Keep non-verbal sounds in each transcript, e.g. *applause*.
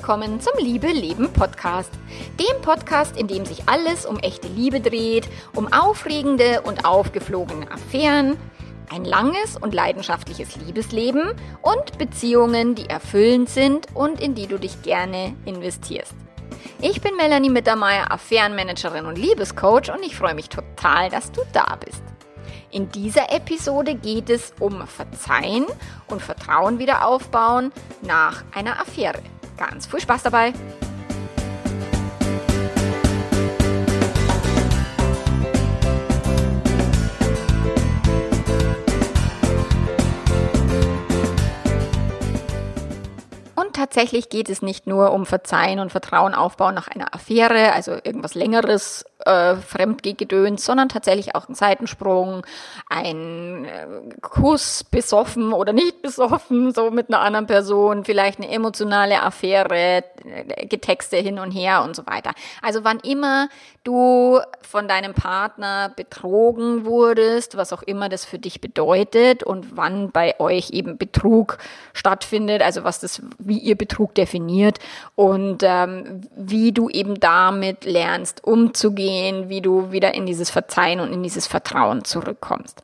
willkommen zum Liebe Leben Podcast. Dem Podcast, in dem sich alles um echte Liebe dreht, um aufregende und aufgeflogene Affären, ein langes und leidenschaftliches Liebesleben und Beziehungen, die erfüllend sind und in die du dich gerne investierst. Ich bin Melanie Mittermeier, Affärenmanagerin und Liebescoach und ich freue mich total, dass du da bist. In dieser Episode geht es um Verzeihen und Vertrauen wieder aufbauen nach einer Affäre. Ganz viel Spaß dabei! tatsächlich geht es nicht nur um Verzeihen und Vertrauen aufbauen nach einer Affäre, also irgendwas längeres äh, Fremdgehgedöns, sondern tatsächlich auch ein Seitensprung, ein äh, Kuss besoffen oder nicht besoffen, so mit einer anderen Person, vielleicht eine emotionale Affäre, äh, Getexte hin und her und so weiter. Also wann immer du von deinem Partner betrogen wurdest, was auch immer das für dich bedeutet und wann bei euch eben Betrug stattfindet, also was das, wie ihr Betrug definiert und ähm, wie du eben damit lernst umzugehen umgehen, wie du wieder in dieses Verzeihen und in dieses Vertrauen zurückkommst.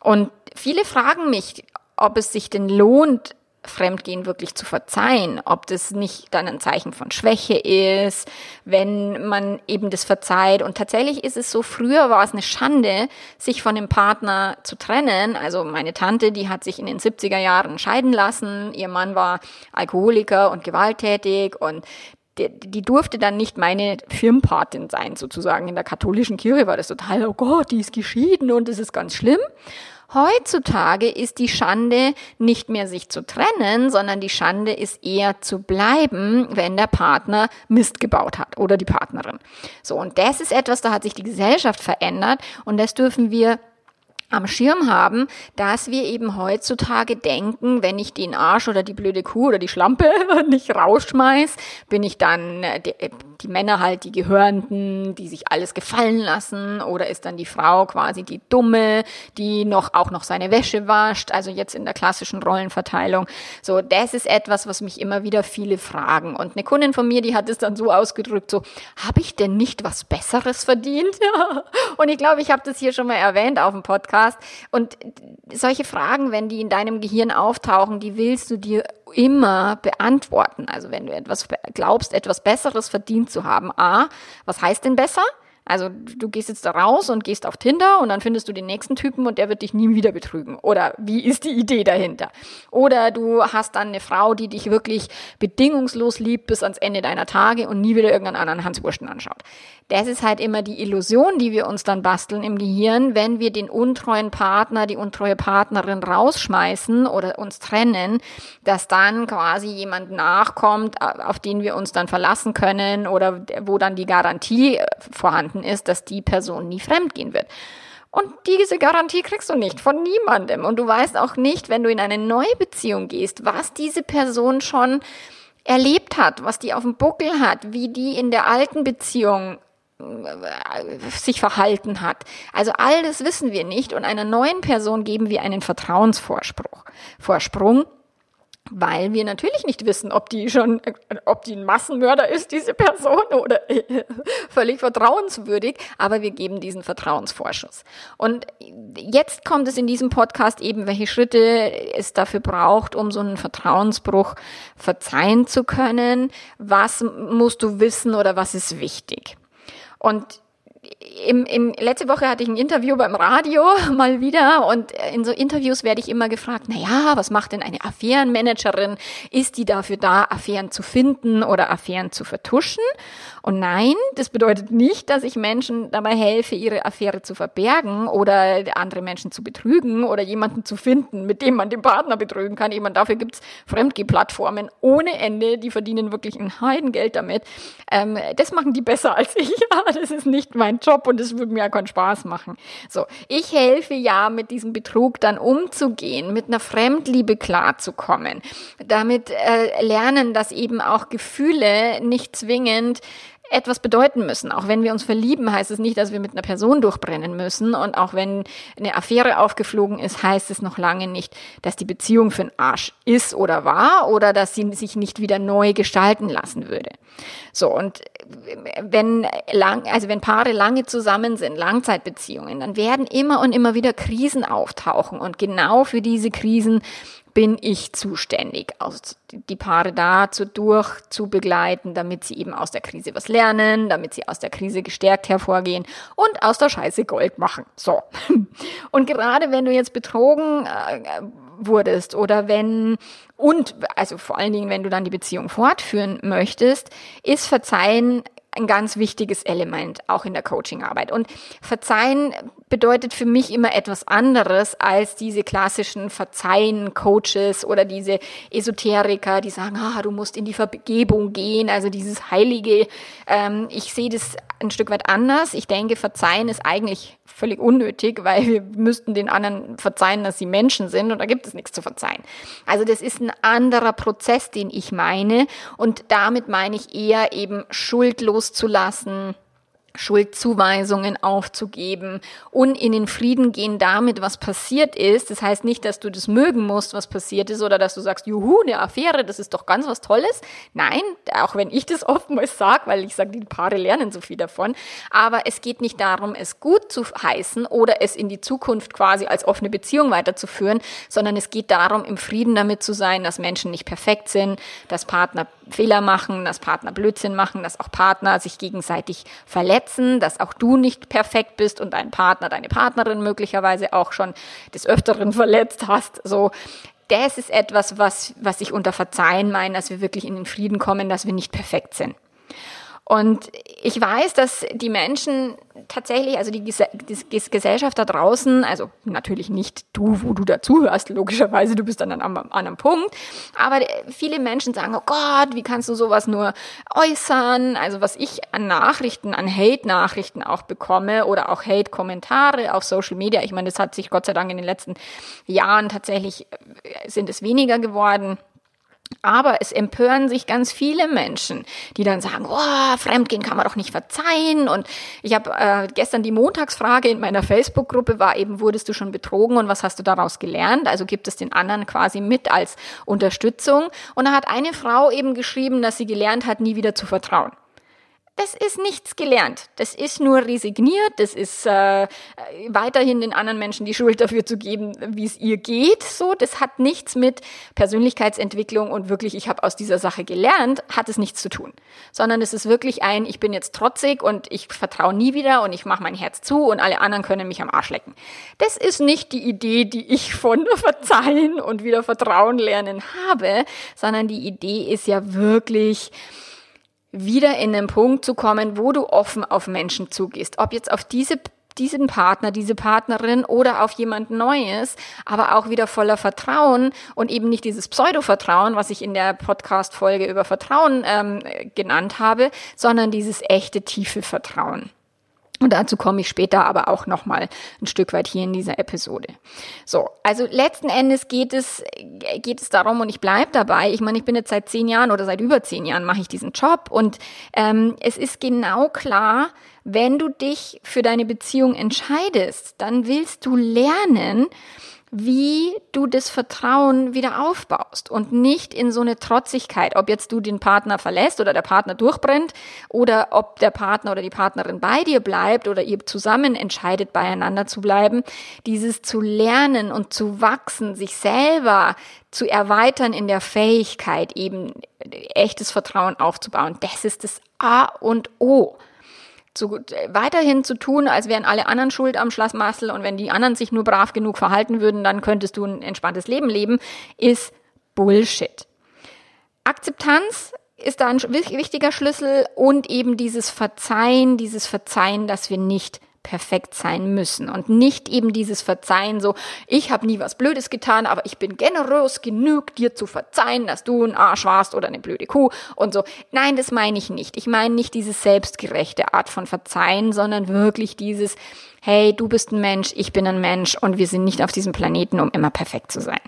Und viele fragen mich, ob es sich denn lohnt, Fremdgehen wirklich zu verzeihen, ob das nicht dann ein Zeichen von Schwäche ist, wenn man eben das verzeiht. Und tatsächlich ist es so, früher war es eine Schande, sich von dem Partner zu trennen. Also meine Tante, die hat sich in den 70er Jahren scheiden lassen. Ihr Mann war Alkoholiker und gewalttätig und die, die durfte dann nicht meine Firmenpatin sein, sozusagen. In der katholischen Kirche war das total, oh Gott, die ist geschieden und es ist ganz schlimm. Heutzutage ist die Schande nicht mehr sich zu trennen, sondern die Schande ist eher zu bleiben, wenn der Partner Mist gebaut hat oder die Partnerin. So, und das ist etwas, da hat sich die Gesellschaft verändert und das dürfen wir am Schirm haben, dass wir eben heutzutage denken, wenn ich den Arsch oder die blöde Kuh oder die Schlampe *laughs* nicht rausschmeiß, bin ich dann äh, die, äh, die, Männer halt die Gehörnten, die sich alles gefallen lassen? Oder ist dann die Frau quasi die Dumme, die noch auch noch seine Wäsche wascht, also jetzt in der klassischen Rollenverteilung. So, das ist etwas, was mich immer wieder viele fragen. Und eine Kundin von mir, die hat es dann so ausgedrückt, so, habe ich denn nicht was Besseres verdient? *laughs* und ich glaube, ich habe das hier schon mal erwähnt auf dem Podcast Podcast. Und solche Fragen, wenn die in deinem Gehirn auftauchen, die willst du dir immer beantworten. Also wenn du etwas glaubst, etwas Besseres verdient zu haben. A, was heißt denn besser? Also du gehst jetzt da raus und gehst auf Tinder und dann findest du den nächsten Typen und der wird dich nie wieder betrügen. Oder wie ist die Idee dahinter? Oder du hast dann eine Frau, die dich wirklich bedingungslos liebt bis ans Ende deiner Tage und nie wieder irgendeinen anderen Hans Wursten anschaut. Das ist halt immer die Illusion, die wir uns dann basteln im Gehirn, wenn wir den untreuen Partner, die untreue Partnerin rausschmeißen oder uns trennen, dass dann quasi jemand nachkommt, auf den wir uns dann verlassen können oder wo dann die Garantie äh, vorhanden vorhanden ist, dass die Person nie fremdgehen wird. Und diese Garantie kriegst du nicht von niemandem. Und du weißt auch nicht, wenn du in eine neue Beziehung gehst, was diese Person schon erlebt hat, was die auf dem Buckel hat, wie die in der alten Beziehung äh, sich verhalten hat. Also all das wissen wir nicht und einer neuen Person geben wir einen Vertrauensvorsprung. Vorsprung weil wir natürlich nicht wissen, ob die schon, ob die ein Massenmörder ist, diese Person, oder *laughs* völlig vertrauenswürdig, aber wir geben diesen Vertrauensvorschuss. Und jetzt kommt es in diesem Podcast eben, welche Schritte es dafür braucht, um so einen Vertrauensbruch verzeihen zu können. Was musst du wissen oder was ist wichtig? Und im, im, letzte Woche hatte ich ein Interview beim Radio *laughs* mal wieder und in so Interviews werde ich immer gefragt, na ja, was macht denn eine Affärenmanagerin? Ist die dafür da, Affären zu finden oder Affären zu vertuschen? Und nein, das bedeutet nicht, dass ich Menschen dabei helfe, ihre Affäre zu verbergen oder andere Menschen zu betrügen oder jemanden zu finden, mit dem man den Partner betrügen kann. Ich meine, dafür gibt's Fremdgeh-Plattformen ohne Ende, die verdienen wirklich ein Heidengeld damit. Ähm, das machen die besser als ich. *laughs* das ist nicht mein Job und es würde mir ja keinen Spaß machen. So, ich helfe ja, mit diesem Betrug dann umzugehen, mit einer Fremdliebe klarzukommen, damit äh, lernen, dass eben auch Gefühle nicht zwingend etwas bedeuten müssen. Auch wenn wir uns verlieben, heißt es nicht, dass wir mit einer Person durchbrennen müssen. Und auch wenn eine Affäre aufgeflogen ist, heißt es noch lange nicht, dass die Beziehung für einen Arsch ist oder war oder dass sie sich nicht wieder neu gestalten lassen würde. So, und wenn lang, also wenn Paare lange zusammen sind, Langzeitbeziehungen, dann werden immer und immer wieder Krisen auftauchen. Und genau für diese Krisen bin ich zuständig, aus, die Paare dazu durch zu begleiten, damit sie eben aus der Krise was lernen, damit sie aus der Krise gestärkt hervorgehen und aus der Scheiße Gold machen. So. *laughs* Und gerade wenn du jetzt betrogen äh, wurdest oder wenn und also vor allen Dingen, wenn du dann die Beziehung fortführen möchtest, ist Verzeihen ein ganz wichtiges Element, auch in der Coachingarbeit. Und Verzeihen bedeutet für mich immer etwas anderes als diese klassischen Verzeihen-Coaches oder diese Esoteriker, die sagen, ah, du musst in die Vergebung gehen, also dieses Heilige. Ähm, ich sehe das ein Stück weit anders. Ich denke, Verzeihen ist eigentlich völlig unnötig, weil wir müssten den anderen verzeihen, dass sie Menschen sind und da gibt es nichts zu verzeihen. Also das ist ein anderer Prozess, den ich meine und damit meine ich eher eben schuldlos zu lassen, Schuldzuweisungen aufzugeben und in den Frieden gehen damit, was passiert ist. Das heißt nicht, dass du das mögen musst, was passiert ist, oder dass du sagst, juhu, eine Affäre, das ist doch ganz was Tolles. Nein, auch wenn ich das *laughs* oftmals sage, weil ich sage, die Paare lernen so viel davon. Aber es geht nicht darum, es gut zu heißen oder es in die Zukunft quasi als offene Beziehung weiterzuführen, sondern es geht darum, im Frieden damit zu sein, dass Menschen nicht perfekt sind, dass Partner Fehler machen, dass Partner Blödsinn machen, dass auch Partner sich gegenseitig verletzen, dass auch du nicht perfekt bist und dein Partner, deine Partnerin möglicherweise auch schon des Öfteren *laughs* verletzt hast. So, das ist etwas, was, was ich unter Verzeihen meine, dass wir wirklich in den Frieden kommen, dass wir nicht perfekt sind. Und ich weiß, dass die Menschen tatsächlich, also die, die, Gesellschaft da draußen, also natürlich nicht du, wo du dazuhörst, logischerweise, du bist dann an einem, an einem Punkt, aber viele Menschen sagen, oh Gott, wie kannst du sowas nur äußern? Also was ich an Nachrichten, an Hate-Nachrichten auch bekomme oder auch Hate-Kommentare auf Social Media, ich meine, das hat sich Gott sei Dank in den letzten Jahren tatsächlich, äh, sind es weniger geworden aber es empören sich ganz viele Menschen, die dann sagen, oh, Fremdgehen kann man doch nicht verzeihen. Und ich habe äh, gestern die Montagsfrage in meiner Facebook-Gruppe war eben, wurdest du schon betrogen und was hast du daraus gelernt? Also gibt es den anderen quasi mit als Unterstützung. Und da hat eine Frau eben geschrieben, dass sie gelernt hat, nie wieder zu vertrauen das ist nichts gelernt. Das ist nur resigniert. Das ist äh, weiterhin den anderen Menschen die Schuld dafür zu geben, wie es ihr geht. So, das hat nichts mit Persönlichkeitsentwicklung und wirklich, ich habe aus dieser Sache gelernt, hat es nichts zu tun. Sondern es ist wirklich ein, ich bin jetzt trotzig und ich vertraue nie wieder und ich mache mein Herz zu und alle anderen können mich am Arsch lecken. Das ist nicht die Idee, die ich von *laughs* Verzeihen und wieder Vertrauen lernen habe, sondern die Idee ist ja wirklich, wieder in den Punkt zu kommen, wo du offen auf Menschen zugehst. Ob jetzt auf diese diesen Partner, diese Partnerin oder auf jemand Neues, aber auch wieder voller Vertrauen und eben nicht dieses Pseudo-Vertrauen, was ich in der Podcast-Folge über Vertrauen ähm, genannt habe, sondern dieses echte, tiefe Vertrauen. Und dazu komme ich später aber auch nochmal ein Stück weit hier in dieser Episode. So, also letzten Endes geht es, geht es darum, und ich bleibe dabei, ich meine, ich bin jetzt seit zehn Jahren oder seit über zehn Jahren mache ich diesen Job und ähm, es ist genau klar, wenn du dich für deine Beziehung entscheidest, dann willst du lernen, wie du das Vertrauen wieder aufbaust und nicht in so eine Trotzigkeit, ob jetzt du den Partner verlässt oder der Partner durchbrennt oder ob der Partner oder die Partnerin bei dir bleibt oder ihr zusammen entscheidet, beieinander zu bleiben, dieses zu lernen und zu wachsen, sich selber zu erweitern in der Fähigkeit, eben echtes Vertrauen aufzubauen, das ist das A und O zu, weiterhin zu tun, als wären alle anderen schuld am Schlafmassel und wenn die anderen sich nur brav genug verhalten würden, dann könntest du ein entspanntes Leben leben, ist Bullshit. Akzeptanz ist da ein wichtiger Schlüssel und eben dieses Verzeihen, dieses Verzeihen, dass wir nicht perfekt sein müssen und nicht eben dieses Verzeihen so, ich habe nie was Blödes getan, aber ich bin generös genug, dir zu verzeihen, dass du ein Arsch warst oder eine blöde Kuh und so. Nein, das meine ich nicht. Ich meine nicht diese selbstgerechte Art von Verzeihen, sondern wirklich dieses, hey, du bist ein Mensch, ich bin ein Mensch und wir sind nicht auf diesem Planeten, um immer perfekt zu sein.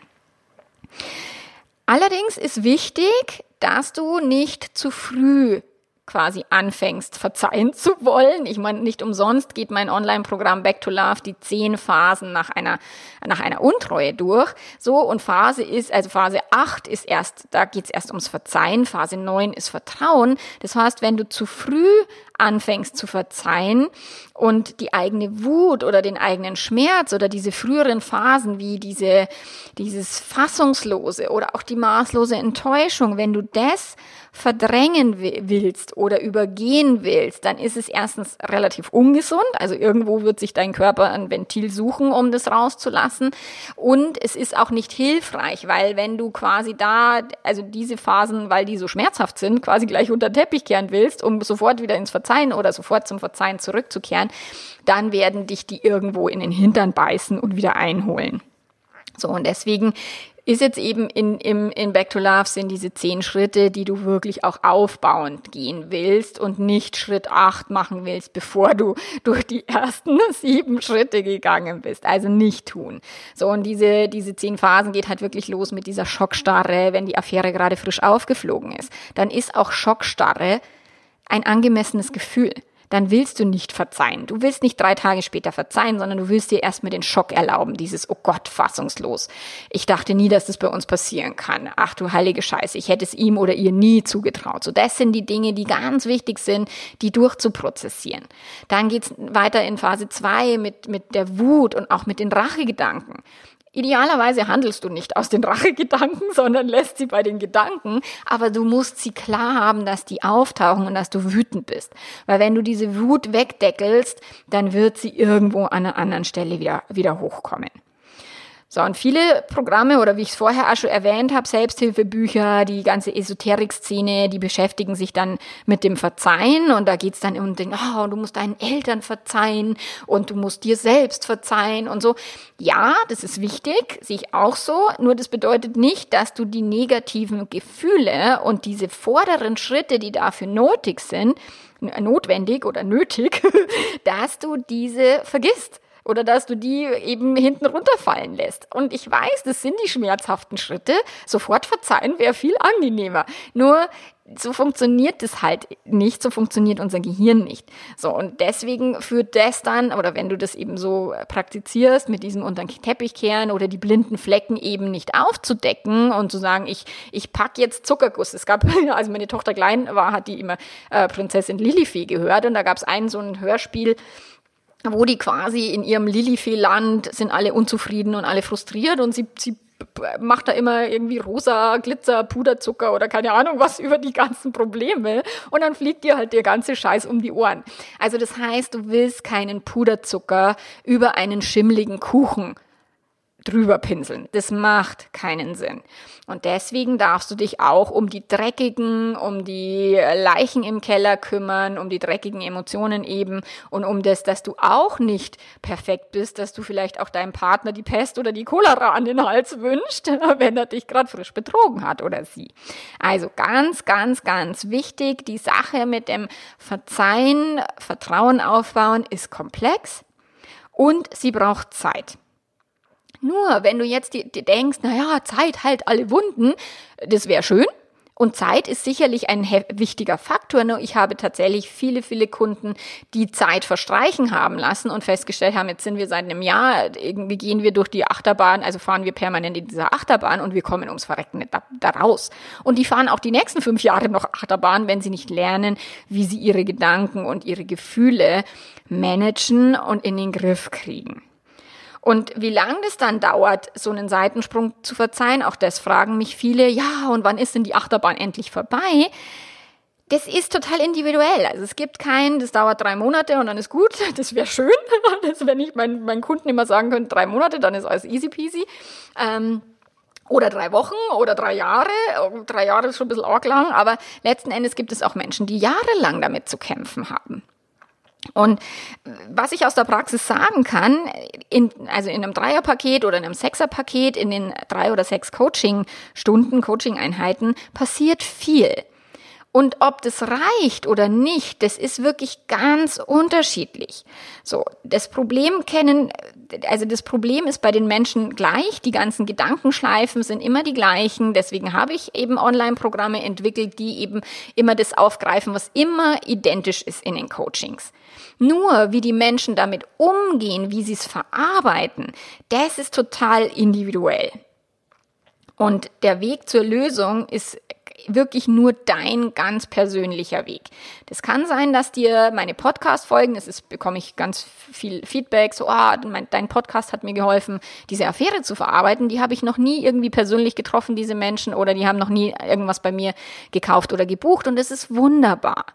Allerdings ist wichtig, dass du nicht zu früh quasi anfängst, verzeihen zu wollen. Ich meine, nicht umsonst geht mein Online-Programm Back to Love die zehn Phasen nach einer, nach einer Untreue durch. So, und Phase ist, also Phase 8 ist erst, da geht's erst ums Verzeihen, Phase 9 ist Vertrauen. Das heißt, wenn du zu früh anfängst zu verzeihen und die eigene Wut oder den eigenen Schmerz oder diese früheren Phasen wie diese, dieses Fassungslose oder auch die maßlose Enttäuschung, wenn du das verdrängen willst oder übergehen willst, dann ist es erstens relativ ungesund. Also irgendwo wird sich dein Körper ein Ventil suchen, um das rauszulassen. Und es ist auch nicht hilfreich, weil wenn du quasi da, also diese Phasen, weil die so schmerzhaft sind, quasi gleich unter den Teppich kehren willst, um sofort wieder ins Verzeihen oder sofort zum Verzeihen zurückzukehren, dann werden dich die irgendwo in den Hintern beißen und wieder einholen. So, und deswegen ist jetzt eben in, im, in Back to Love sind diese zehn Schritte, die du wirklich auch aufbauend gehen willst und nicht Schritt acht machen willst, bevor du durch die ersten *laughs* sieben Schritte gegangen bist. Also nicht tun. So, und diese, diese zehn Phasen geht halt wirklich los mit dieser Schockstarre, wenn die Affäre gerade frisch aufgeflogen ist. Dann ist auch Schockstarre ein angemessenes Gefühl dann willst du nicht verzeihen. Du willst nicht drei Tage später verzeihen, sondern du willst dir erstmal den Schock erlauben, dieses, oh Gott, fassungslos. Ich dachte nie, dass das bei uns passieren kann. Ach du heilige Scheiße, ich hätte es ihm oder ihr nie zugetraut. So, das sind die Dinge, die ganz wichtig sind, die durchzuprozessieren. Dann geht's weiter in Phase zwei mit, mit der Wut und auch mit den Rachegedanken. Idealerweise handelst du nicht aus den Rachegedanken, *laughs* sondern lässt sie bei den Gedanken, aber du musst sie klar haben, dass die auftauchen und dass du wütend bist. Weil wenn du diese Wut wegdeckelst, dann wird sie irgendwo an einer anderen Stelle wieder, wieder hochkommen. So, und viele Programme oder wie ich es vorher auch schon erwähnt habe, Selbsthilfebücher, die ganze Esoterik-Szene, die beschäftigen sich dann mit dem Verzeihen. Und da geht's dann um den, oh, du musst deinen Eltern verzeihen und du musst dir selbst verzeihen und so. Ja, das ist wichtig, sehe ich auch so, nur das bedeutet nicht, dass du die negativen Gefühle und diese vorderen Schritte, die dafür nötig sind, notwendig oder nötig, *laughs* dass du diese vergisst oder dass du die eben hinten runterfallen lässt. Und ich weiß, das sind die schmerzhaften Schritte. Sofort verzeihen wäre viel angenehmer. Nur so funktioniert das halt nicht, so funktioniert unser Gehirn nicht. So, und deswegen führt das dann, oder wenn du das eben so praktizierst, mit diesem unter den Teppich kehren oder die blinden Flecken eben nicht aufzudecken und zu sagen, ich, ich pack jetzt Zuckerguss. Es gab, *laughs* als meine Tochter klein war, hat die immer äh, Prinzessin Lilifee gehört und da gab es ein so ein Hörspiel, wo die quasi in ihrem Lilifee-Land sind alle unzufrieden und alle frustriert und sie, sie macht da immer irgendwie rosa Glitzer, Puderzucker oder keine Ahnung was über die ganzen Probleme und dann fliegt dir halt der ganze Scheiß um die Ohren. Also das heißt, du willst keinen Puderzucker über einen schimmligen Kuchen drüber pinseln. Das macht keinen Sinn. Und deswegen darfst du dich auch um die dreckigen, um die Leichen im Keller kümmern, um die dreckigen Emotionen eben und um das, dass du auch nicht perfekt bist, dass du vielleicht auch deinem Partner die Pest oder die Cholera an den Hals wünscht, *laughs* wenn er dich gerade frisch betrogen hat oder sie. Also ganz, ganz, ganz wichtig, die Sache mit dem Verzeihen, Vertrauen aufbauen ist komplex und sie braucht Zeit. Nur wenn du jetzt dir, denkst, naja, Zeit heilt alle Wunden, das wäre schön. Und Zeit ist sicherlich ein wichtiger Faktor. Nur ich habe tatsächlich viele, viele Kunden, die Zeit verstreichen haben lassen und festgestellt haben, jetzt sind wir seit einem Jahr, irgendwie gehen wir durch die Achterbahn, also fahren wir permanent in dieser Achterbahn und wir kommen ums Verrecken nicht da, da raus. Und die fahren auch die nächsten fünf Jahre noch Achterbahn, wenn sie nicht lernen, wie sie ihre Gedanken und ihre Gefühle managen und in den Griff kriegen. Und wie lang das dann dauert, so einen Seitensprung zu verzeihen, auch das fragen mich viele, ja, und wann ist denn die Achterbahn endlich vorbei? Das ist total individuell. Also es gibt keinen, das dauert drei Monate und dann ist gut. *laughs* Das wäre schön, *laughs* das, wenn ich meinen, meinen Kunden immer sagen könnte, drei Monate, dann ist alles easy peasy. Ähm, oder drei Wochen oder drei Jahre. Drei Jahre ist schon ein bisschen arg lang, aber letzten Endes gibt es auch Menschen, die jahrelang damit zu kämpfen haben. Und was ich aus der Praxis sagen kann, in, also in einem Dreierpaket oder in einem Sechserpaket, in den drei oder sechs Coaching-Stunden, Coaching-Einheiten, passiert viel. Und ob das reicht oder nicht, das ist wirklich ganz unterschiedlich. So, das Problem kennen, also das Problem ist bei den Menschen gleich. Die ganzen Gedankenschleifen sind immer die gleichen. Deswegen habe ich eben Online-Programme entwickelt, die eben immer das aufgreifen, was immer identisch ist in den Coachings. Nur wie die Menschen damit umgehen, wie sie es verarbeiten, das ist total individuell. Und der Weg zur Lösung ist wirklich nur dein ganz persönlicher Weg. Das kann sein, dass dir meine Podcast-Folgen, das ist, bekomme ich ganz viel Feedback, so, ah, mein, dein Podcast hat mir geholfen, diese Affäre zu verarbeiten. Die habe ich noch nie irgendwie persönlich getroffen, diese Menschen, oder die haben noch nie irgendwas bei mir gekauft oder gebucht und das ist wunderbar.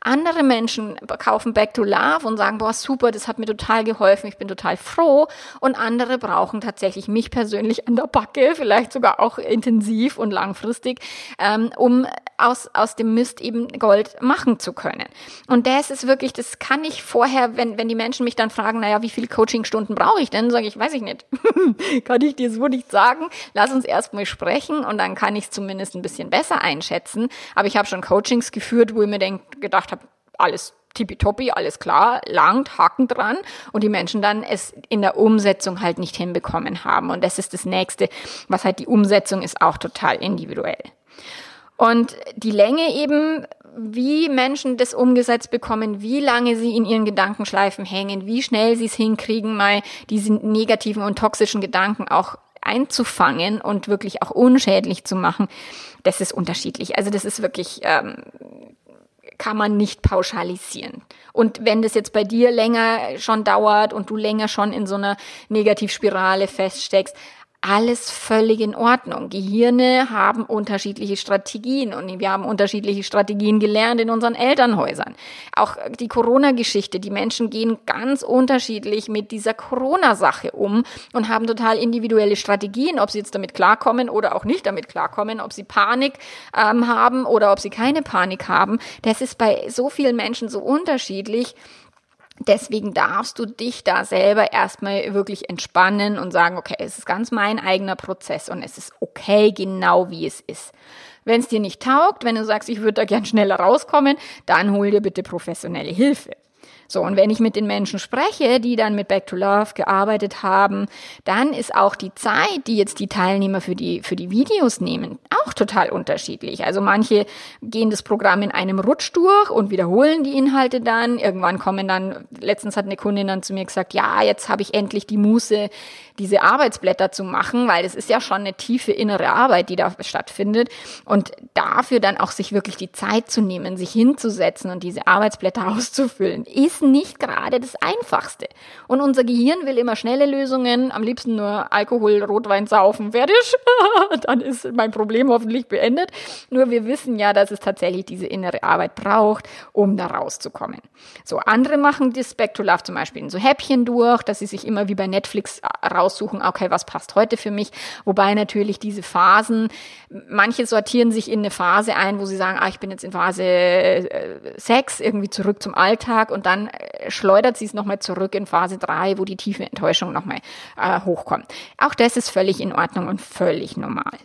Andere Menschen kaufen Back to Love und sagen, boah, super, das hat mir total geholfen, ich bin total froh. Und andere brauchen tatsächlich mich persönlich an der Backe, vielleicht sogar auch intensiv und langfristig, ähm, um aus, aus dem Mist eben Gold machen zu können. Und das ist wirklich, das kann ich vorher, wenn, wenn die Menschen mich dann fragen, naja, wie viele Coachingstunden brauche ich denn, sage ich, weiß ich nicht. *laughs* kann ich dir so nicht sagen. Lass uns erstmal sprechen und dann kann ich es zumindest ein bisschen besser einschätzen. Aber ich habe schon Coachings geführt, wo ich mir denk, gedacht alles tippitoppi, alles klar, langt, Haken dran und die Menschen dann es in der Umsetzung halt nicht hinbekommen haben. Und das ist das nächste, was halt die Umsetzung ist auch total individuell. Und die Länge eben, wie Menschen das umgesetzt bekommen, wie lange sie in ihren Gedankenschleifen hängen, wie schnell sie es hinkriegen, mal diese negativen und toxischen Gedanken auch einzufangen und wirklich auch unschädlich zu machen, das ist unterschiedlich. Also das ist wirklich, ähm, kann man nicht pauschalisieren. Und wenn das jetzt bei dir länger schon dauert und du länger schon in so einer Negativspirale feststeckst, alles völlig in Ordnung. Gehirne haben unterschiedliche Strategien und wir haben unterschiedliche Strategien gelernt in unseren Elternhäusern. Auch die Corona-Geschichte, die Menschen gehen ganz unterschiedlich mit dieser Corona-Sache um und haben total individuelle Strategien, ob sie jetzt damit klarkommen oder auch nicht damit klarkommen, ob sie Panik ähm, haben oder ob sie keine Panik haben. Das ist bei so vielen Menschen so unterschiedlich. Deswegen darfst du dich da selber erstmal wirklich entspannen und sagen, okay, es ist ganz mein eigener Prozess und es ist okay, genau wie es ist. Wenn es dir nicht taugt, wenn du sagst, ich würde da gern schneller rauskommen, dann hol dir bitte professionelle Hilfe. So, und wenn ich mit den Menschen spreche, die dann mit Back to Love gearbeitet haben, dann ist auch die Zeit, die jetzt die Teilnehmer für die, für die Videos nehmen, auch total unterschiedlich. Also manche gehen das Programm in einem Rutsch durch und wiederholen die Inhalte dann. Irgendwann kommen dann, letztens hat eine Kundin dann zu mir gesagt, ja, jetzt habe ich endlich die Muße, diese Arbeitsblätter zu machen, weil es ist ja schon eine tiefe innere Arbeit, die da stattfindet. Und dafür dann auch sich wirklich die Zeit zu nehmen, sich hinzusetzen und diese Arbeitsblätter *laughs* auszufüllen, ist nicht gerade das Einfachste. Und unser Gehirn will immer schnelle Lösungen, am liebsten nur Alkohol, Rotwein saufen, fertig. *laughs* Dann ist mein Problem hoffentlich beendet. Nur wir wissen ja, dass es tatsächlich diese innere Arbeit braucht, um da rauszukommen. So, andere machen das Love zum Beispiel in so Häppchen durch, dass sie sich immer wie bei Netflix raussuchen, okay, was passt heute für mich? Wobei natürlich diese Phasen, manche sortieren sich in eine Phase ein, wo sie sagen, ah, ich bin jetzt in Phase 6, äh, irgendwie zurück zum Alltag und dann schleudert sie es nochmal zurück in Phase 3, wo die tiefe Enttäuschung nochmal äh, hochkommt. Auch das ist völlig in Ordnung und völlig normal.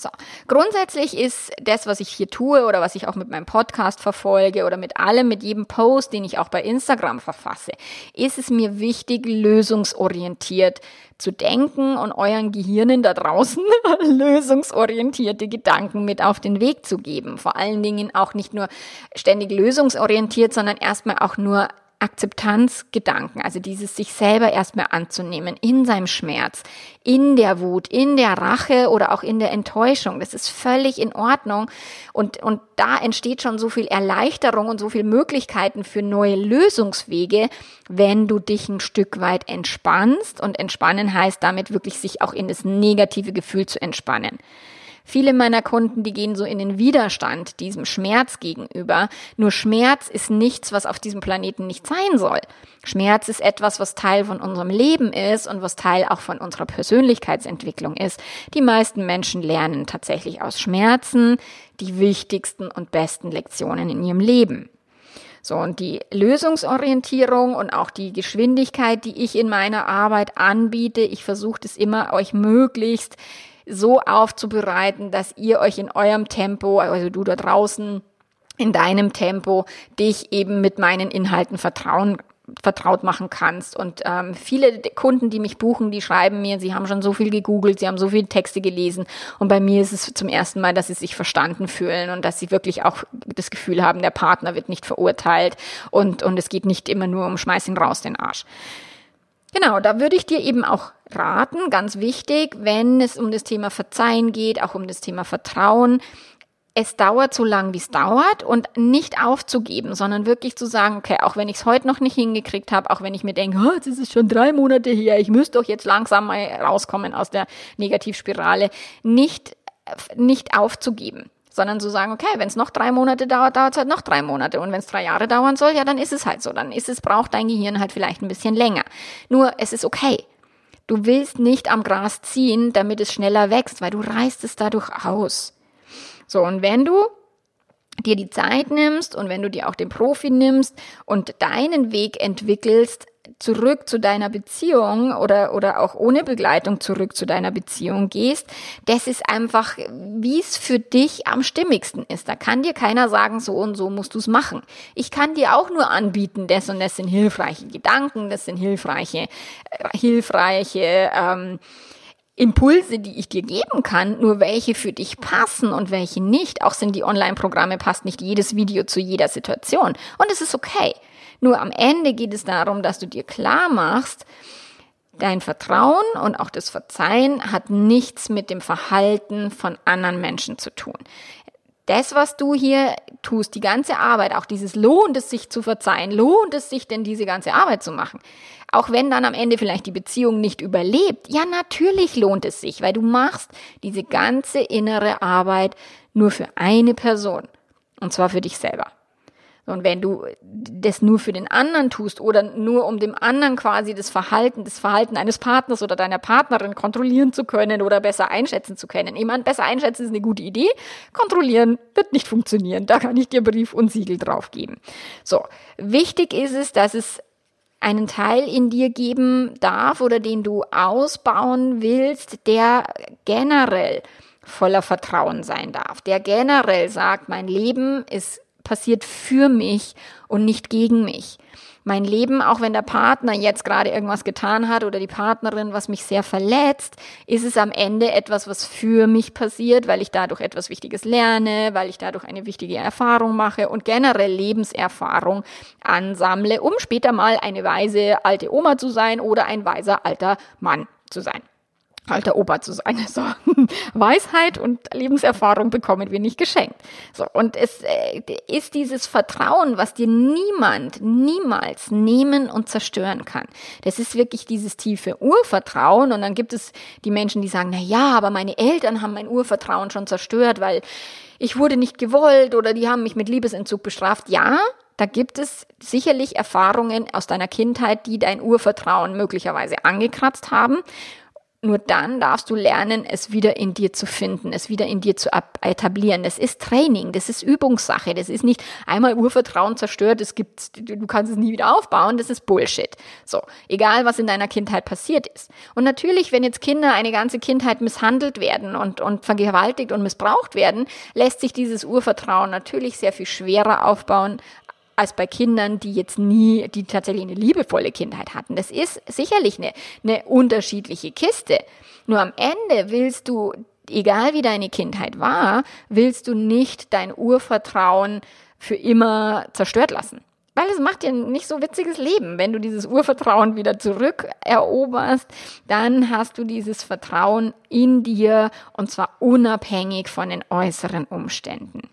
So. Grundsätzlich ist das, was ich hier tue oder was ich auch mit meinem Podcast verfolge oder mit allem, mit jedem Post, den ich auch bei Instagram verfasse, ist es mir wichtig, lösungsorientiert zu denken und euren Gehirnen da draußen *laughs* lösungsorientierte Gedanken mit auf den Weg zu geben. Vor allen Dingen auch nicht nur ständig lösungsorientiert, sondern erstmal auch nur Akzeptanzgedanken, also dieses sich selber erstmal anzunehmen in seinem Schmerz, in der Wut, in der Rache oder auch in der Enttäuschung. Das ist völlig in Ordnung und, und da entsteht schon so viel Erleichterung und so viel Möglichkeiten für neue Lösungswege, wenn du dich ein Stück weit entspannst und entspannen heißt damit wirklich sich auch in das negative Gefühl zu entspannen. Viele meiner Kunden, die gehen so in den Widerstand diesem Schmerz gegenüber. Nur Schmerz ist nichts, was auf diesem Planeten nicht sein soll. Schmerz ist etwas, was Teil von unserem Leben ist und was Teil auch von unserer Persönlichkeitsentwicklung ist. Die meisten Menschen lernen tatsächlich aus Schmerzen die wichtigsten und besten Lektionen in ihrem Leben. So, und die Lösungsorientierung und auch die Geschwindigkeit, die ich in meiner Arbeit anbiete, ich versuche es immer, euch möglichst so aufzubereiten, dass ihr euch in eurem Tempo, also du da draußen, in deinem Tempo, dich eben mit meinen Inhalten vertrauen vertraut machen kannst. Und ähm, viele Kunden, die mich buchen, die schreiben mir, sie haben schon so viel gegoogelt, sie haben so viele Texte gelesen. Und bei mir ist es zum ersten Mal, dass sie sich verstanden fühlen und dass sie wirklich auch das Gefühl haben, der Partner wird nicht verurteilt und, und es geht nicht immer nur um Schmeiß ihn raus den Arsch. Genau, da würde ich dir eben auch raten, ganz wichtig, wenn es um das Thema Verzeihen geht, auch um das Thema Vertrauen, es dauert so lang, wie es dauert und nicht aufzugeben, sondern wirklich zu sagen, okay, auch wenn ich es heute noch nicht hingekriegt habe, auch wenn ich mir denke, oh, jetzt ist es schon drei Monate her, ich müsste doch jetzt langsam mal rauskommen aus der Negativspirale, nicht, nicht aufzugeben sondern zu sagen, okay, wenn es noch drei Monate dauert, dauert es halt noch drei Monate. Und wenn es drei Jahre dauern soll, ja, dann ist es halt so. Dann ist es, braucht dein Gehirn halt vielleicht ein bisschen länger. Nur, es ist okay. Du willst nicht am Gras ziehen, damit es schneller wächst, weil du reißt es dadurch aus. So, und wenn du dir die Zeit nimmst und wenn du dir auch den Profi nimmst und deinen Weg entwickelst, zurück zu deiner Beziehung oder, oder auch ohne Begleitung zurück zu deiner Beziehung gehst, das ist einfach, wie es für dich am stimmigsten ist. Da kann dir keiner sagen, so und so musst du es machen. Ich kann dir auch nur anbieten, das und das sind hilfreiche Gedanken, das sind hilfreiche, äh, hilfreiche, ähm, Impulse, die ich dir geben kann, nur welche für dich passen und welche nicht. Auch sind die Online-Programme, passt nicht jedes Video zu jeder Situation. Und es ist okay. Nur am Ende geht es darum, dass du dir klar machst, dein Vertrauen und auch das Verzeihen hat nichts mit dem Verhalten von anderen Menschen zu tun. Das, was du hier tust, die ganze Arbeit, auch dieses lohnt es sich zu verzeihen, lohnt es sich denn diese ganze Arbeit zu machen? Auch wenn dann am Ende vielleicht die Beziehung nicht überlebt, ja natürlich lohnt es sich, weil du machst diese ganze innere Arbeit nur für eine Person. Und zwar für dich selber. Und wenn du das nur für den anderen tust oder nur um dem anderen quasi das Verhalten, das Verhalten eines Partners oder deiner Partnerin kontrollieren zu können oder besser einschätzen zu können. Meine, besser einschätzen ist eine gute Idee. Kontrollieren wird nicht funktionieren. Da kann ich dir Brief und Siegel drauf geben. So. Wichtig ist es, dass es einen Teil in dir geben darf oder den du ausbauen willst, der generell voller Vertrauen sein darf, der generell sagt, mein Leben ist passiert für mich und nicht gegen mich. Mein Leben, auch wenn der Partner jetzt gerade irgendwas getan hat oder die Partnerin, was mich sehr verletzt, ist es am Ende etwas, was für mich passiert, weil ich dadurch etwas Wichtiges lerne, weil ich dadurch eine wichtige Erfahrung mache und generell Lebenserfahrung ansammle, um später mal eine weise alte Oma zu sein oder ein weiser alter Mann zu sein alter Opa zu sein. *laughs* So. Weisheit und Lebenserfahrung bekommen wir nicht geschenkt. So. Und es äh, ist dieses Vertrauen, was dir niemand, niemals nehmen und zerstören kann. Das ist wirklich dieses tiefe Urvertrauen. Und dann gibt es die Menschen, die sagen, na ja, aber meine Eltern haben mein Urvertrauen schon zerstört, weil ich wurde nicht gewollt oder die haben mich mit Liebesentzug bestraft. Ja, da gibt es sicherlich Erfahrungen aus deiner Kindheit, die dein Urvertrauen möglicherweise angekratzt haben. Nur dann darfst du lernen, es wieder in dir zu finden, es wieder in dir zu etablieren. Das ist Training, das ist Übungssache, das ist nicht einmal Urvertrauen zerstört, es gibt, du kannst es nie wieder aufbauen, das ist Bullshit. So, egal was in deiner Kindheit passiert ist. Und natürlich, wenn jetzt Kinder eine ganze Kindheit misshandelt werden und, und vergewaltigt und missbraucht werden, lässt sich dieses Urvertrauen natürlich sehr viel schwerer aufbauen, als bei Kindern, die jetzt nie, die tatsächlich eine liebevolle Kindheit hatten. Das ist sicherlich eine, eine unterschiedliche Kiste. Nur am Ende willst du, egal wie deine Kindheit war, willst du nicht dein Urvertrauen für immer zerstört lassen. Weil es macht dir nicht so witziges Leben. Wenn du dieses Urvertrauen wieder zurückeroberst, dann hast du dieses Vertrauen in dir und zwar unabhängig von den äußeren Umständen.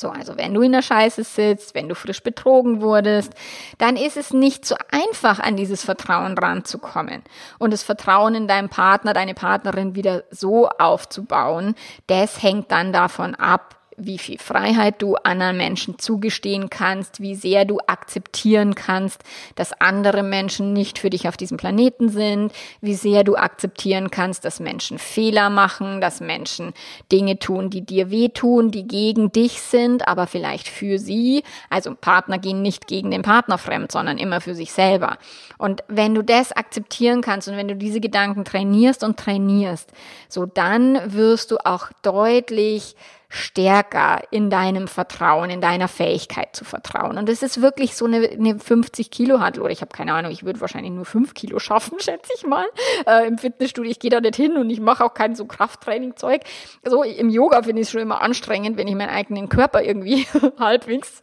So, also wenn du in der Scheiße sitzt, wenn du frisch betrogen wurdest, dann ist es nicht so einfach, an dieses Vertrauen ranzukommen und das Vertrauen in deinen Partner, deine Partnerin wieder so aufzubauen. Das hängt dann davon ab, wie viel Freiheit du anderen Menschen zugestehen kannst, wie sehr du akzeptieren kannst, dass andere Menschen nicht für dich auf diesem Planeten sind, wie sehr du akzeptieren kannst, dass Menschen Fehler machen, dass Menschen Dinge tun, die dir wehtun, die gegen dich sind, aber vielleicht für sie. Also Partner gehen nicht gegen den Partner fremd, sondern immer für sich selber. Und wenn du das akzeptieren kannst und wenn du diese Gedanken trainierst und trainierst, so dann wirst du auch deutlich stärker in deinem Vertrauen, in deiner Fähigkeit zu vertrauen. Und es ist wirklich so eine, eine 50 Kilo Handel oder ich habe keine Ahnung, ich würde wahrscheinlich nur 5 Kilo schaffen, *laughs* schätze ich mal. Äh, Im Fitnessstudio, ich gehe da nicht hin und ich mache auch kein so Krafttraining-Zeug. So im Yoga finde ich es schon immer anstrengend, wenn ich meinen eigenen Körper irgendwie *laughs* halbwegs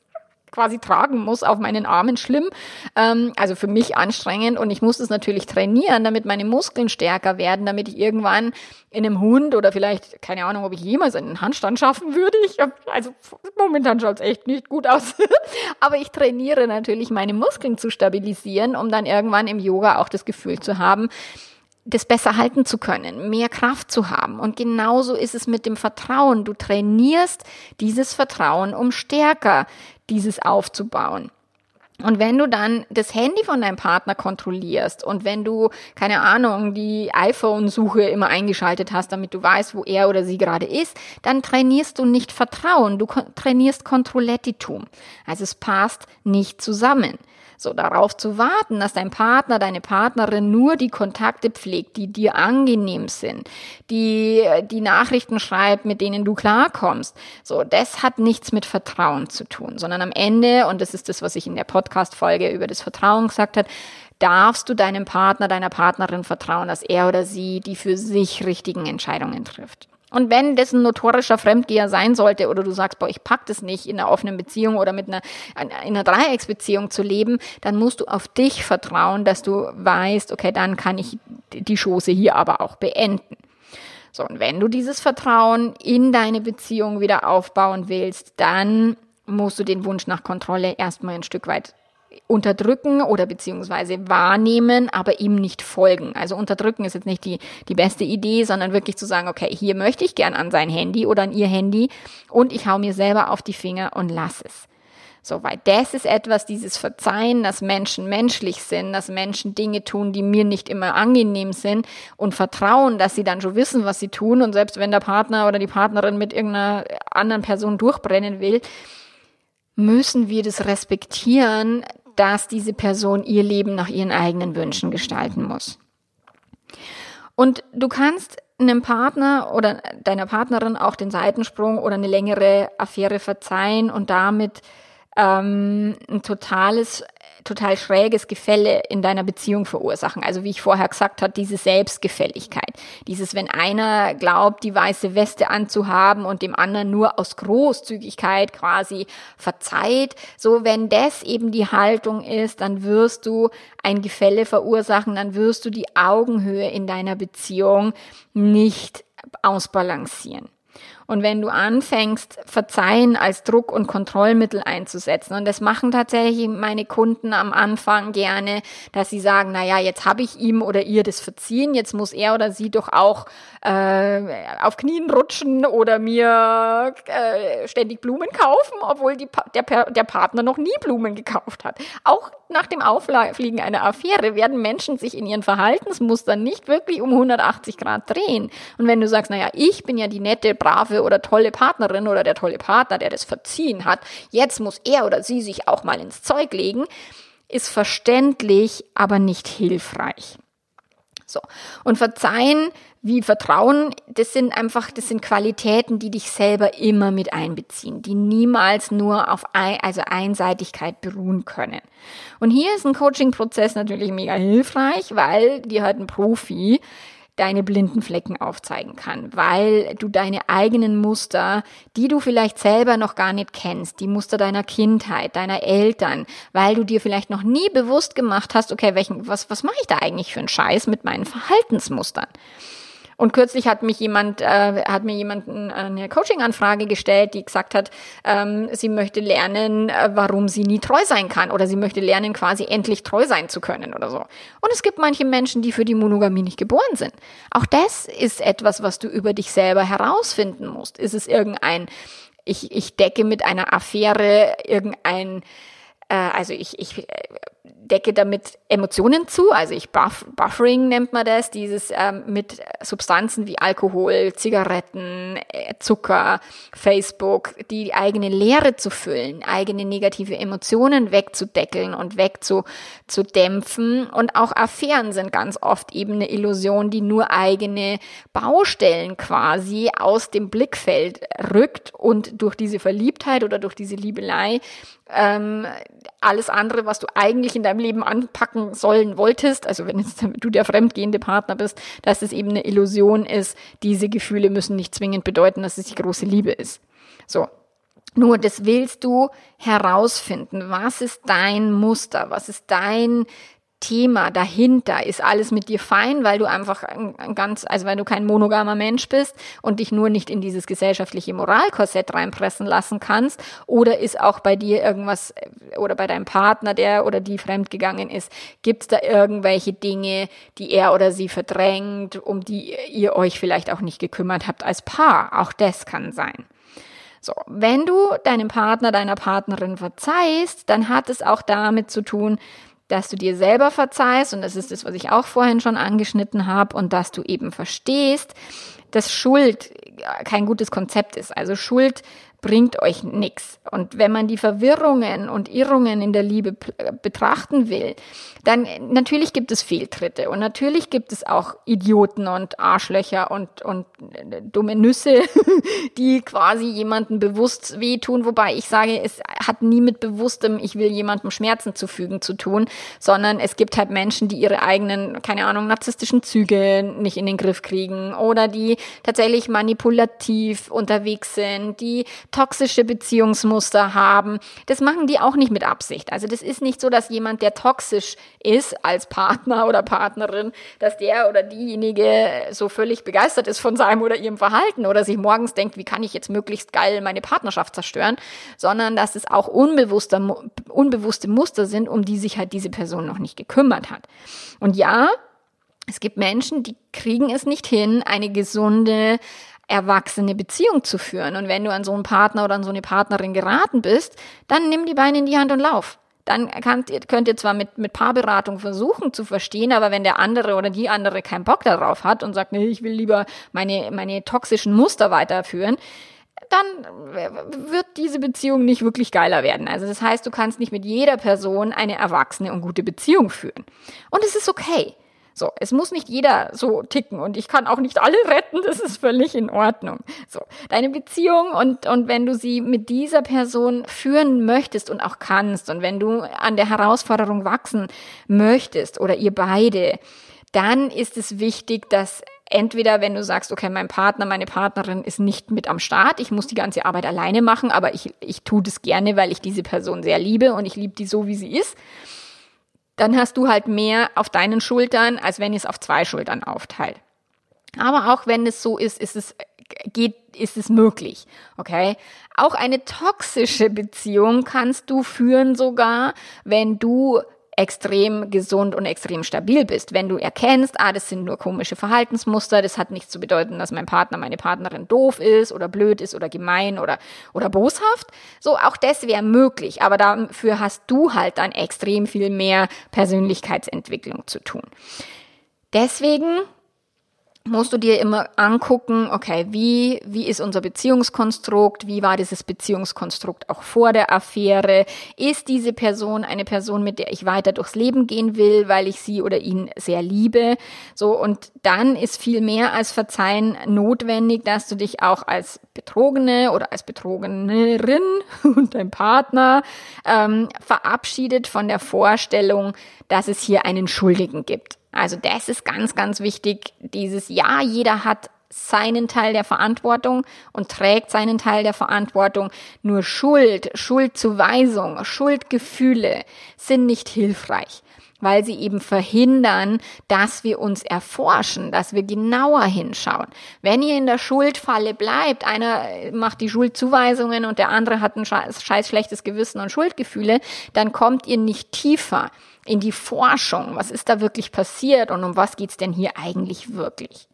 quasi tragen muss auf meinen Armen schlimm. Ähm, also für mich anstrengend und ich muss es natürlich trainieren, damit meine Muskeln stärker werden, damit ich irgendwann in einem Hund oder vielleicht, keine Ahnung, ob ich jemals einen Handstand schaffen würde. Ich hab, also momentan schaut es echt nicht gut aus. *laughs* Aber ich trainiere natürlich meine Muskeln zu stabilisieren, um dann irgendwann im Yoga auch das Gefühl zu haben, das besser halten zu können, mehr Kraft zu haben. Und genauso ist es mit dem Vertrauen. Du trainierst dieses Vertrauen, um stärker dieses aufzubauen. Und wenn du dann das Handy von deinem Partner kontrollierst und wenn du, keine Ahnung, die iPhone-Suche immer eingeschaltet hast, damit du weißt, wo er oder sie gerade ist, dann trainierst du nicht Vertrauen, du trainierst Kontrollettitum. Also es passt nicht zusammen. So darauf zu warten, dass dein Partner, deine Partnerin nur die Kontakte pflegt, die dir angenehm sind, die die Nachrichten schreibt, mit denen du klarkommst. So, das hat nichts mit Vertrauen zu tun, sondern am Ende, und das ist das, was ich in der Podcast-Folge über das Vertrauen gesagt habe, darfst du deinem Partner, deiner Partnerin vertrauen, dass er oder sie die für sich richtigen Entscheidungen trifft. Und wenn das ein notorischer Fremdgeher sein sollte oder du sagst, boah, ich pack das nicht in einer offenen Beziehung oder mit einer, in einer Dreiecksbeziehung zu leben, dann musst du auf dich vertrauen, dass du weißt, okay, dann kann ich die Chose hier aber auch beenden. So, und wenn du dieses Vertrauen in deine Beziehung wieder aufbauen willst, dann musst du den Wunsch nach Kontrolle erstmal ein Stück weit unterdrücken oder beziehungsweise wahrnehmen, aber ihm nicht folgen. Also unterdrücken ist jetzt nicht die, die beste Idee, sondern wirklich zu sagen, okay, hier möchte ich gern an sein Handy oder an ihr Handy und ich hau mir selber auf die Finger und lass es. So, weil das ist etwas, dieses Verzeihen, dass Menschen menschlich sind, dass Menschen Dinge tun, die mir nicht immer angenehm sind und Vertrauen, dass sie dann schon wissen, was sie tun und selbst wenn der Partner oder die Partnerin mit irgendeiner anderen Person durchbrennen will, müssen wir das respektieren, dass diese Person ihr Leben nach ihren eigenen Wünschen gestalten muss. Und du kannst einem Partner oder deiner Partnerin auch den Seitensprung oder eine längere Affäre verzeihen und damit ähm, ein totales total schräges Gefälle in deiner Beziehung verursachen. Also wie ich vorher gesagt habe, diese Selbstgefälligkeit. Dieses, wenn einer glaubt, die weiße Weste anzuhaben und dem anderen nur aus Großzügigkeit quasi verzeiht. So, wenn das eben die Haltung ist, dann wirst du ein Gefälle verursachen, dann wirst du die Augenhöhe in deiner Beziehung nicht ausbalancieren. Und wenn du anfängst, Verzeihen als Druck- und Kontrollmittel einzusetzen, und das machen tatsächlich meine Kunden am Anfang gerne, dass sie sagen, na ja, jetzt habe ich ihm oder ihr das verziehen, jetzt muss er oder sie doch auch äh, auf Knien rutschen oder mir äh, ständig Blumen kaufen, obwohl die, der, der Partner noch nie Blumen gekauft hat. Auch nach dem Auffliegen einer Affäre werden Menschen sich in ihren Verhaltensmustern nicht wirklich um 180 Grad drehen. Und wenn du sagst, naja, ich bin ja die nette, brave oder tolle Partnerin oder der tolle Partner, der das verziehen hat, jetzt muss er oder sie sich auch mal ins Zeug legen, ist verständlich, aber nicht hilfreich. So. Und verzeihen wie Vertrauen, das sind einfach, das sind Qualitäten, die dich selber immer mit einbeziehen, die niemals nur auf ein, also Einseitigkeit beruhen können. Und hier ist ein Coaching-Prozess natürlich mega hilfreich, weil dir halt ein Profi deine blinden Flecken aufzeigen kann, weil du deine eigenen Muster, die du vielleicht selber noch gar nicht kennst, die Muster deiner Kindheit, deiner Eltern, weil du dir vielleicht noch nie bewusst gemacht hast, okay, welchen, was, was mache ich da eigentlich für einen Scheiß mit meinen Verhaltensmustern? Und kürzlich hat mich jemand, äh, hat mir jemand eine Coaching-Anfrage gestellt, die gesagt hat, ähm, sie möchte lernen, äh, warum sie nie treu sein kann oder sie möchte lernen, quasi endlich treu sein zu können oder so. Und es gibt manche Menschen, die für die Monogamie nicht geboren sind. Auch das ist etwas, was du über dich selber herausfinden musst. Ist es irgendein ich, ich decke mit einer Affäre irgendein, äh, also ich, ich äh, decke damit Emotionen zu, also ich buff, Buffering nennt man das, dieses ähm, mit Substanzen wie Alkohol, Zigaretten, äh, Zucker, Facebook, die eigene Leere zu füllen, eigene negative Emotionen wegzudeckeln und wegzudämpfen. Und auch Affären sind ganz oft eben eine Illusion, die nur eigene Baustellen quasi aus dem Blickfeld rückt und durch diese Verliebtheit oder durch diese Liebelei ähm, alles andere, was du eigentlich in deinem Leben anpacken sollen wolltest, also wenn jetzt *laughs* du der fremdgehende Partner bist, dass es eben eine Illusion ist, diese Gefühle müssen nicht zwingend bedeuten, dass es die große Liebe ist. So. Nur das willst du herausfinden. Was ist dein Muster? Was ist dein Thema dahinter? Ist alles mit dir fein, weil du einfach ein, ganz, also weil du kein monogamer Mensch bist und dich nur nicht in dieses gesellschaftliche Moralkorsett reinpressen lassen kannst? Oder ist auch bei dir irgendwas oder bei deinem Partner, der oder die fremdgegangen ist, gibt es da irgendwelche Dinge, die er oder sie verdrängt, um die ihr euch vielleicht auch nicht gekümmert habt als Paar? Auch das kann sein. So, wenn du deinem Partner, deiner Partnerin verzeihst, dann hat es auch damit zu tun, dass du dir selber verzeihst, und das ist das, was ich auch vorhin schon angeschnitten habe, und dass du eben verstehst, dass Schuld kein gutes Konzept ist. Also Schuld bringt euch nichts. Und wenn man die Verwirrungen und Irrungen in der Liebe betrachten will, dann natürlich gibt es Fehltritte und natürlich gibt es auch Idioten und Arschlöcher und, und äh, dumme Nüsse, *laughs* die quasi jemanden bewusst wehtun, wobei ich sage, es hat nie mit bewusstem, ich will jemandem Schmerzen zufügen zu tun, sondern es gibt halt Menschen, die ihre eigenen, keine Ahnung, narzisstischen Züge nicht in den Griff kriegen oder die tatsächlich manipulativ unterwegs sind, die toxische Beziehungsmuster haben. Das machen die auch nicht mit Absicht. Also das ist nicht so, dass jemand, der toxisch ist als Partner oder Partnerin, dass der oder diejenige so völlig begeistert ist von seinem oder ihrem Verhalten oder sich morgens denkt, wie kann ich jetzt möglichst geil meine Partnerschaft zerstören, sondern dass es auch unbewusste, unbewusste Muster sind, um die sich halt diese Person noch nicht gekümmert hat. Und ja, es gibt Menschen, die kriegen es nicht hin, eine gesunde, erwachsene Beziehung zu führen. Und wenn du an so einen Partner oder an so eine Partnerin geraten bist, dann nimm die Beine in die Hand und lauf. Dann könnt ihr, könnt ihr zwar mit, mit Paarberatung versuchen zu verstehen, aber wenn der andere oder die andere keinen Bock darauf hat und sagt, nee, ich will lieber meine, meine toxischen Muster weiterführen, dann wird diese Beziehung nicht wirklich geiler werden. Also das heißt, du kannst nicht mit jeder Person eine erwachsene und gute Beziehung führen. Und es ist okay. So, es muss nicht jeder so ticken und ich kann auch nicht alle retten, das ist völlig in Ordnung. So, deine Beziehung und, und wenn du sie mit dieser Person führen möchtest und auch kannst und wenn du an der Herausforderung wachsen möchtest oder ihr beide, dann ist es wichtig, dass entweder wenn du sagst, okay, mein Partner, meine Partnerin ist nicht mit am Start, ich muss die ganze Arbeit alleine machen, aber ich, ich tue das gerne, weil ich diese Person sehr liebe und ich liebe die so, wie sie ist dann hast du halt mehr auf deinen Schultern, als wenn es auf zwei Schultern aufteilt. Aber auch wenn es so ist, ist es geht, ist es möglich. Okay? Auch eine toxische Beziehung kannst du führen sogar, wenn du extrem gesund und extrem stabil bist. Wenn du erkennst, ah, das sind nur komische Verhaltensmuster, das hat nichts zu bedeuten, dass mein Partner, meine Partnerin doof ist oder blöd ist oder gemein oder, oder boshaft. So, auch das wäre möglich. Aber dafür hast du halt dann extrem viel mehr Persönlichkeitsentwicklung zu tun. Deswegen musst du dir immer angucken, okay, wie, wie ist unser Beziehungskonstrukt, wie war dieses Beziehungskonstrukt auch vor der Affäre, ist diese Person eine Person, mit der ich weiter durchs Leben gehen will, weil ich sie oder ihn sehr liebe, so, und dann ist viel mehr als Verzeihen notwendig, dass du dich auch als Betrogene oder als Betrogenerin *laughs* und dein Partner ähm, verabschiedet von der Vorstellung, dass es hier einen Schuldigen gibt. Also das ist ganz, ganz wichtig. Dieses Ja, jeder hat seinen Teil der Verantwortung und trägt seinen Teil der Verantwortung. Nur Schuld, Schuldzuweisung, Schuldgefühle sind nicht hilfreich, weil sie eben verhindern, dass wir uns erforschen, dass wir genauer hinschauen. Wenn ihr in der Schuldfalle bleibt, einer macht die Schuldzuweisungen und der andere hat ein scheiß schlechtes Gewissen und Schuldgefühle, dann kommt ihr nicht tiefer in die Forschung. Was ist da wirklich passiert und um was geht's denn hier eigentlich wirklich?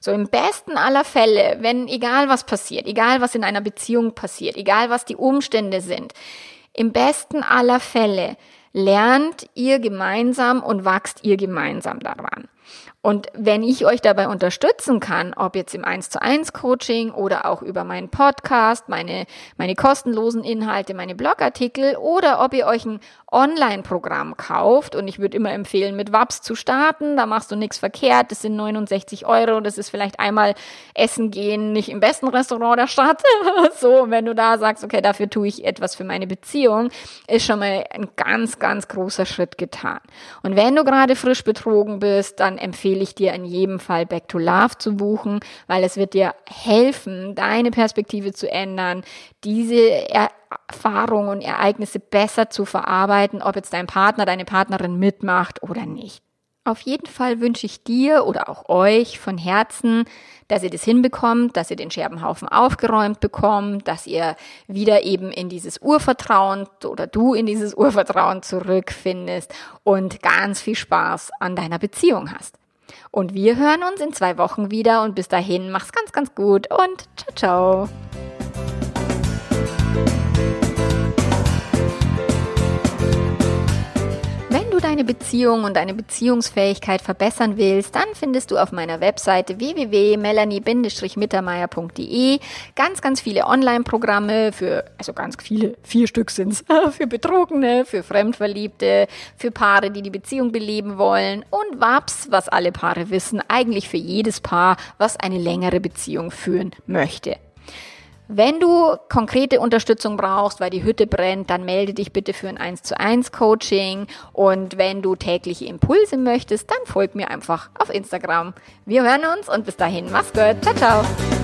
So im besten aller Fälle, wenn egal was passiert, egal was in einer Beziehung passiert, egal was die Umstände sind, im besten aller Fälle lernt ihr gemeinsam und wachst ihr gemeinsam daran. Und wenn ich euch dabei unterstützen kann, ob jetzt im 1 zu 1 Coaching oder auch über meinen Podcast, meine, meine kostenlosen Inhalte, meine Blogartikel oder ob ihr euch ein Online-Programm kauft und ich würde immer empfehlen, mit WAPS zu starten, da machst du nichts verkehrt, das sind 69 Euro, das ist vielleicht einmal essen gehen, nicht im besten Restaurant der Stadt, *laughs* so, wenn du da sagst, okay, dafür tue ich etwas für meine Beziehung, ist schon mal ein ganz, ganz großer Schritt getan. Und wenn du gerade frisch betrogen bist, dann empfehle ich dir in jedem Fall Back to Love zu buchen, weil es wird dir helfen, deine Perspektive zu ändern, diese Erfahrungen und Ereignisse besser zu verarbeiten, ob jetzt dein Partner, deine Partnerin mitmacht oder nicht. Auf jeden Fall wünsche ich dir oder auch euch von Herzen, dass ihr das hinbekommt, dass ihr den Scherbenhaufen aufgeräumt bekommt, dass ihr wieder eben in dieses Urvertrauen oder du in dieses Urvertrauen zurückfindest und ganz viel Spaß an deiner Beziehung hast. Und wir hören uns in zwei Wochen wieder und bis dahin mach's ganz, ganz gut und ciao, ciao. Deine Beziehung und deine Beziehungsfähigkeit verbessern willst, dann findest du auf meiner Webseite www.melanie-mittermeier.de ganz, ganz viele Online-Programme für, also ganz viele, vier Stück sind's, *laughs* für Betrogene, für Fremdverliebte, für Paare, die die Beziehung beleben wollen und WAPS, was alle Paare wissen, eigentlich für jedes Paar, was eine längere Beziehung führen möchte. Wenn du konkrete Unterstützung brauchst, weil die Hütte brennt, dann melde dich bitte für ein 1 zu 1 Coaching. Und wenn du tägliche Impulse möchtest, dann folg mir einfach auf Instagram. Wir hören uns und bis dahin, mach's gut. Ciao, ciao.